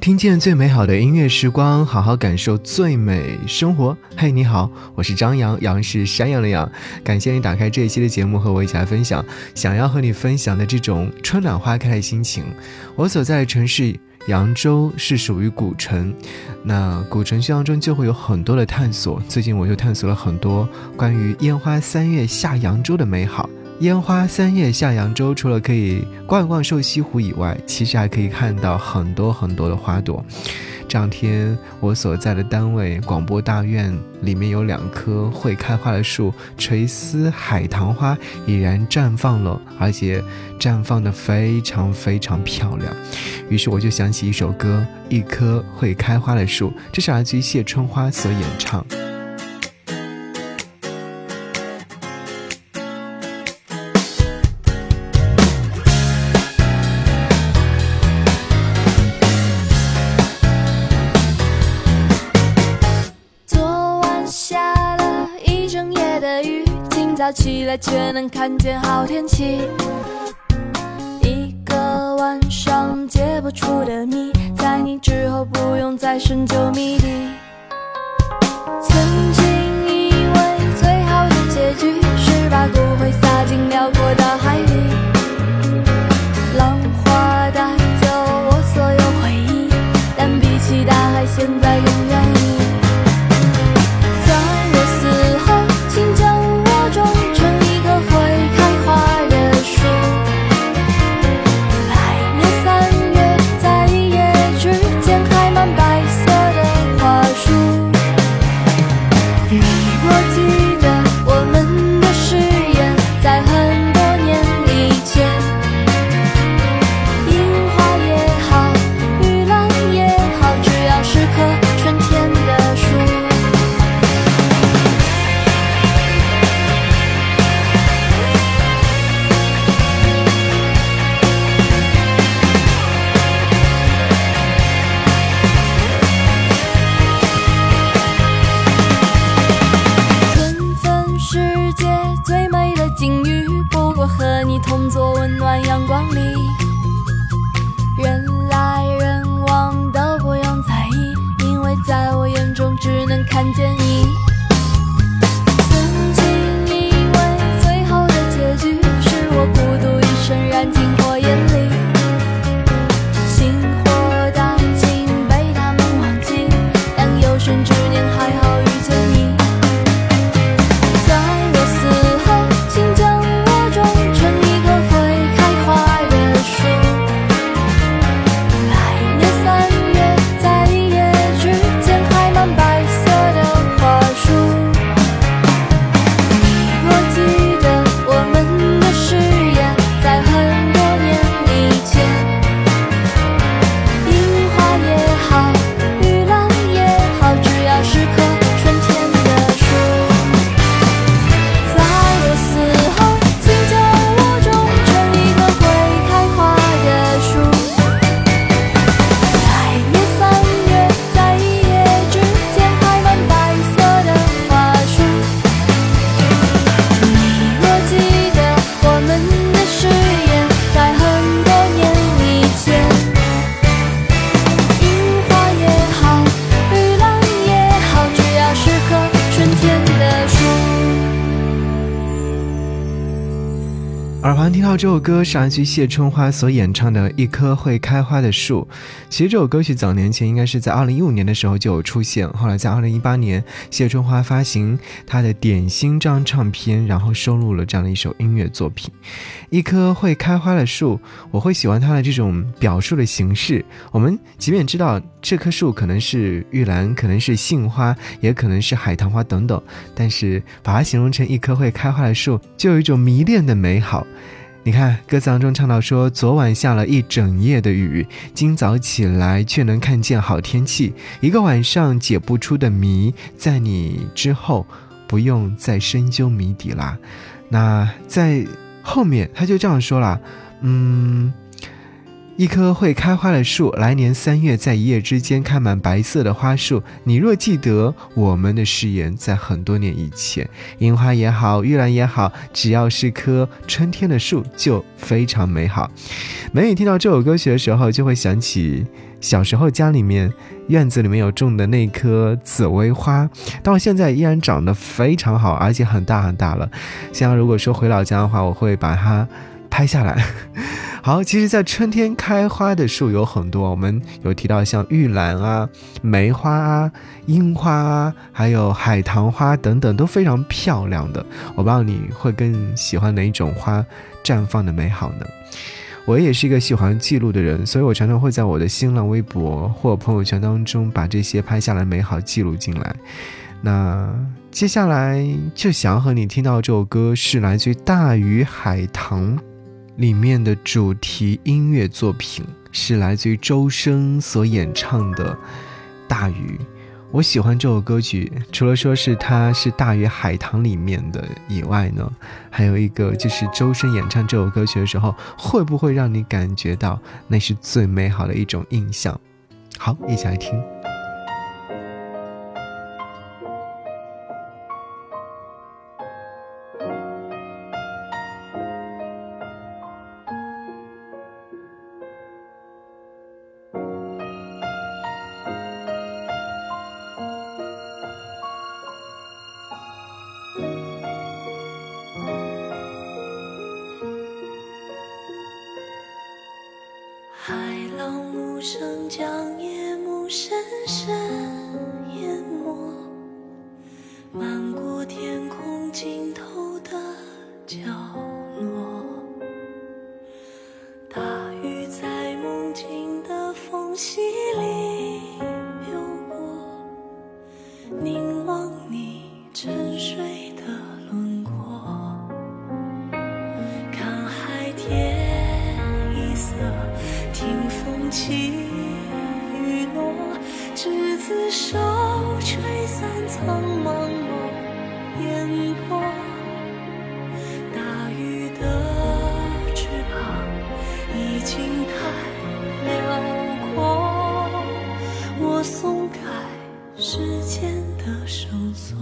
听见最美好的音乐时光，好好感受最美生活。嘿，你好，我是张扬，杨是山羊的羊。感谢你打开这一期的节目和我一起来分享，想要和你分享的这种春暖花开的心情。我所在的城市扬州是属于古城，那古城当中就会有很多的探索。最近我就探索了很多关于烟花三月下扬州的美好。烟花三月下扬州，除了可以逛一逛瘦西湖以外，其实还可以看到很多很多的花朵。这两天我所在的单位广播大院里面有两棵会开花的树，垂丝海棠花已然绽放了，而且绽放的非常非常漂亮。于是我就想起一首歌，《一棵会开花的树》，这是来自于谢春花所演唱。看见好天气，一个晚上解不出的谜，在你之后不用再深究到这首歌是来自谢春花所演唱的《一棵会开花的树》。其实这首歌曲早年前应该是在二零一五年的时候就有出现，后来在二零一八年谢春花发行她的《点心》这张唱片，然后收录了这样的一首音乐作品。一棵会开花的树，我会喜欢它的这种表述的形式。我们即便知道这棵树可能是玉兰，可能是杏花，也可能是海棠花等等，但是把它形容成一棵会开花的树，就有一种迷恋的美好。你看，歌词当中唱到说：“昨晚下了一整夜的雨，今早起来却能看见好天气。一个晚上解不出的谜，在你之后不用再深究谜底啦。”那在后面他就这样说了：“嗯。”一棵会开花的树，来年三月，在一夜之间开满白色的花束。你若记得我们的誓言，在很多年以前，樱花也好，玉兰也好，只要是棵春天的树，就非常美好。每每听到这首歌曲的时候，就会想起小时候家里面院子里面有种的那棵紫薇花，到现在依然长得非常好，而且很大很大了。像如果说回老家的话，我会把它 拍下来。好，其实，在春天开花的树有很多，我们有提到像玉兰啊、梅花啊、樱花啊，还有海棠花等等，都非常漂亮的。我不知道你会更喜欢哪一种花绽放的美好呢？我也是一个喜欢记录的人，所以我常常会在我的新浪微博或朋友圈当中把这些拍下来美好记录进来。那接下来就想和你听到这首歌，是来自于《大鱼海棠》。里面的主题音乐作品是来自于周深所演唱的《大鱼》，我喜欢这首歌曲，除了说是它是《大鱼海棠》里面的以外呢，还有一个就是周深演唱这首歌曲的时候，会不会让你感觉到那是最美好的一种印象？好，一起来听。手吹散苍茫茫烟波，大鱼的翅膀已经太辽阔，我松开时间的绳索，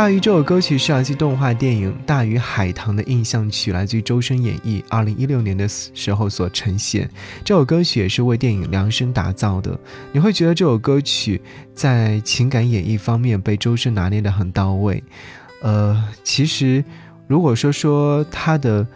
大鱼这首歌曲是来自动画电影《大鱼海棠》的印象曲，来自于周深演绎，二零一六年的时候所呈现。这首歌曲也是为电影量身打造的。你会觉得这首歌曲在情感演绎方面被周深拿捏得很到位。呃，其实如果说说他的。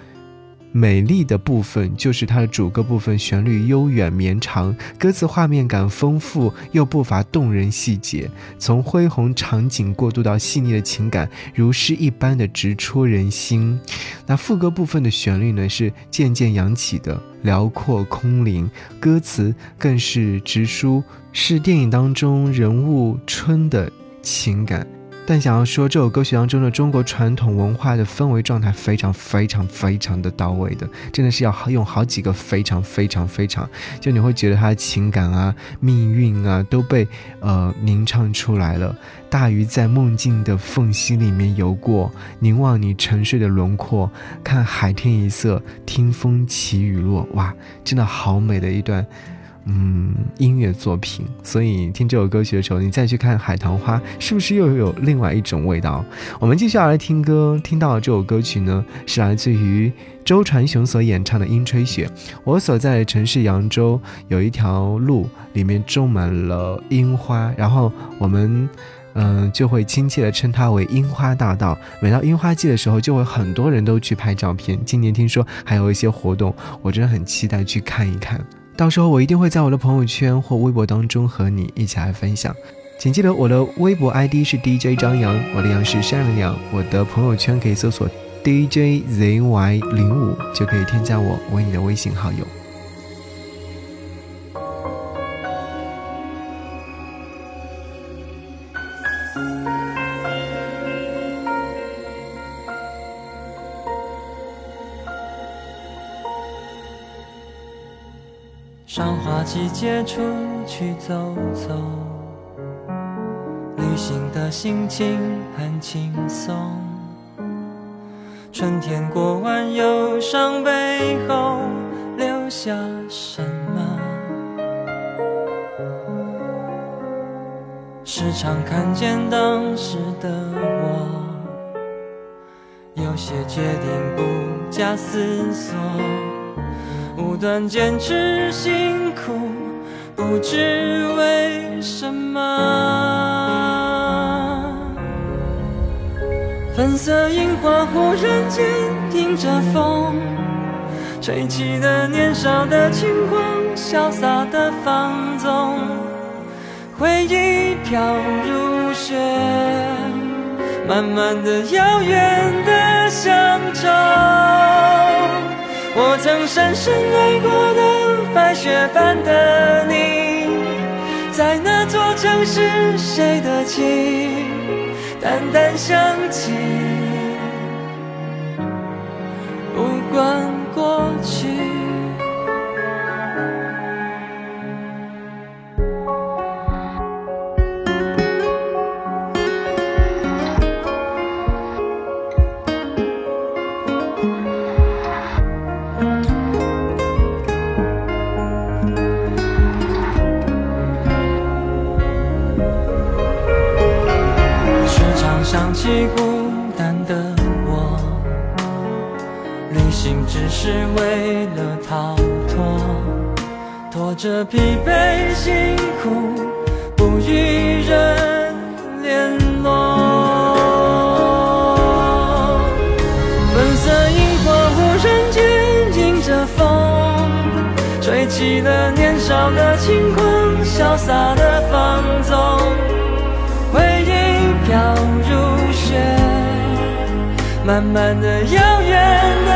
美丽的部分就是它的主歌部分，旋律悠远绵长，歌词画面感丰富又不乏动人细节，从恢宏场景过渡到细腻的情感，如诗一般的直戳人心。那副歌部分的旋律呢，是渐渐扬起的，辽阔空灵，歌词更是直抒是电影当中人物春的情感。但想要说，这首歌曲当中的中国传统文化的氛围状态非常非常非常的到位的，真的是要用好几个非常非常非常，就你会觉得他的情感啊、命运啊都被呃吟唱出来了。大鱼在梦境的缝隙里面游过，凝望你沉睡的轮廓，看海天一色，听风起雨落，哇，真的好美的一段。嗯，音乐作品，所以听这首歌曲的时候，你再去看《海棠花》，是不是又有另外一种味道？我们继续来听歌，听到这首歌曲呢，是来自于周传雄所演唱的《樱吹雪》。我所在的城市扬州有一条路，里面种满了樱花，然后我们嗯就会亲切的称它为樱花大道。每到樱花季的时候，就会很多人都去拍照片。今年听说还有一些活动，我真的很期待去看一看。到时候我一定会在我的朋友圈或微博当中和你一起来分享，请记得我的微博 ID 是 DJ 张扬，我的杨是善良羊，我的朋友圈可以搜索 DJZY 零五就可以添加我为你的微信好友。季节出去走走，旅行的心情很轻松。春天过完忧伤背后留下什么？时常看见当时的我，有些决定不假思索。不断坚持，辛苦，不知为什么。粉色樱花忽然间迎着风，吹起了年少的轻狂，潇洒的放纵。回忆飘如雪，慢慢的，遥远的乡愁。我曾深深爱过的白雪般的你，在那座城市，谁的情淡淡想起，不管是为了逃脱，拖着疲惫辛苦，不与人联络。粉色樱花忽然间迎着风，吹起了年少的轻狂，潇洒的放纵，回忆飘如雪。慢慢的，遥远的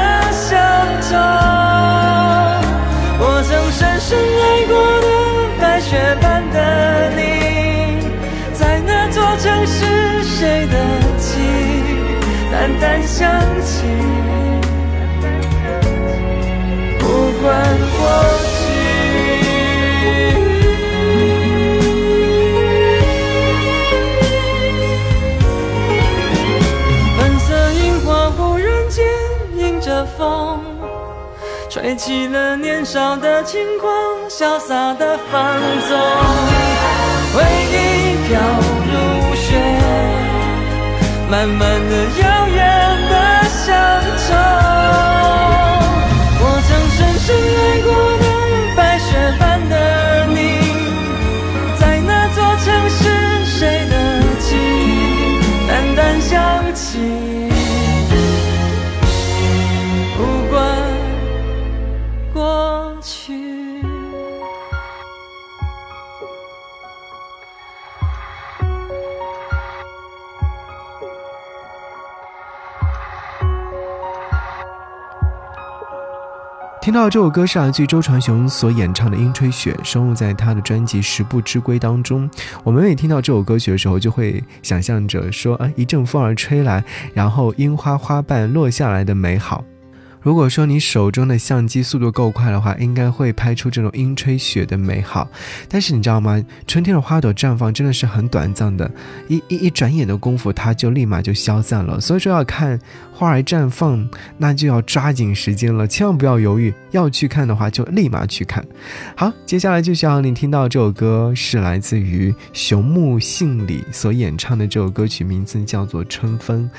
我曾深深爱过的白雪般的你，在那座城市，谁的情淡淡想起，不管吹起了年少的轻狂，潇洒的放纵，回忆飘如雪，慢慢的遥远的乡愁。听到这首歌是啊，据周传雄所演唱的《樱吹雪》，收录在他的专辑《十步之归》当中。我们每听到这首歌曲的时候，就会想象着说，啊，一阵风儿吹来，然后樱花花瓣落下来的美好。如果说你手中的相机速度够快的话，应该会拍出这种阴吹雪的美好。但是你知道吗？春天的花朵绽放真的是很短暂的，一一一转眼的功夫，它就立马就消散了。所以说要看花儿绽放，那就要抓紧时间了，千万不要犹豫。要去看的话，就立马去看。好，接下来就希望你听到这首歌是来自于熊木信里所演唱的这首歌曲，名字叫做《春风》。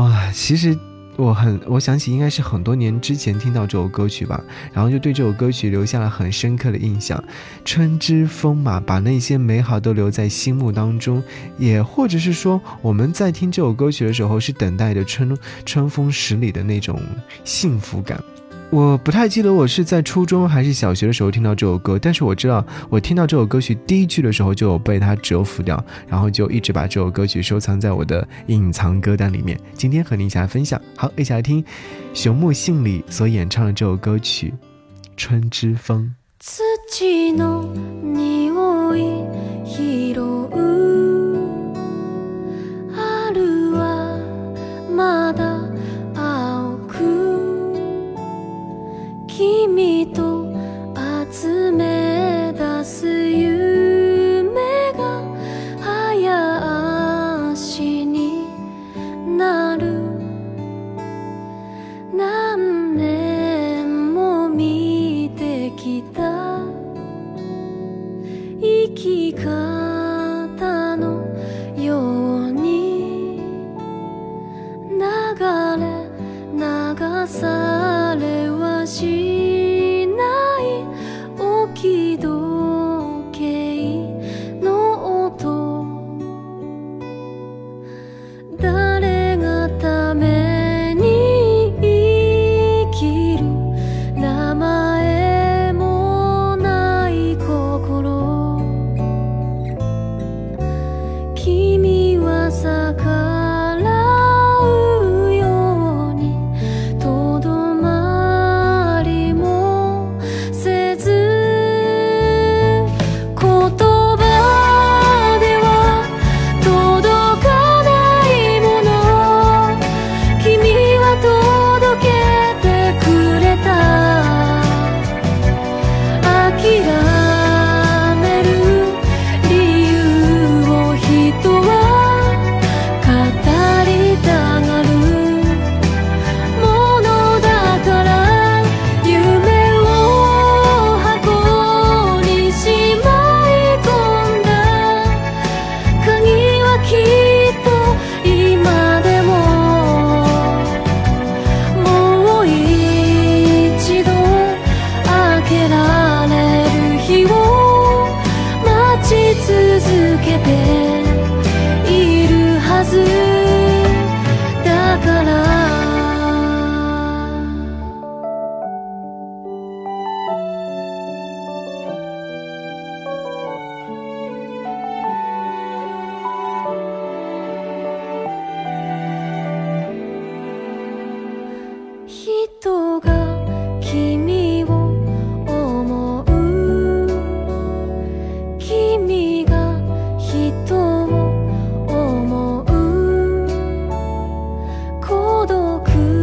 哇，其实。我很，我想起应该是很多年之前听到这首歌曲吧，然后就对这首歌曲留下了很深刻的印象。春之风嘛，把那些美好都留在心目当中，也或者是说我们在听这首歌曲的时候，是等待着春春风十里的那种幸福感。我不太记得我是在初中还是小学的时候听到这首歌，但是我知道，我听到这首歌曲第一句的时候就有被它折服掉，然后就一直把这首歌曲收藏在我的隐藏歌单里面，今天和你一起来分享。好，一起来听熊木杏里所演唱的这首歌曲《春之风》。遠く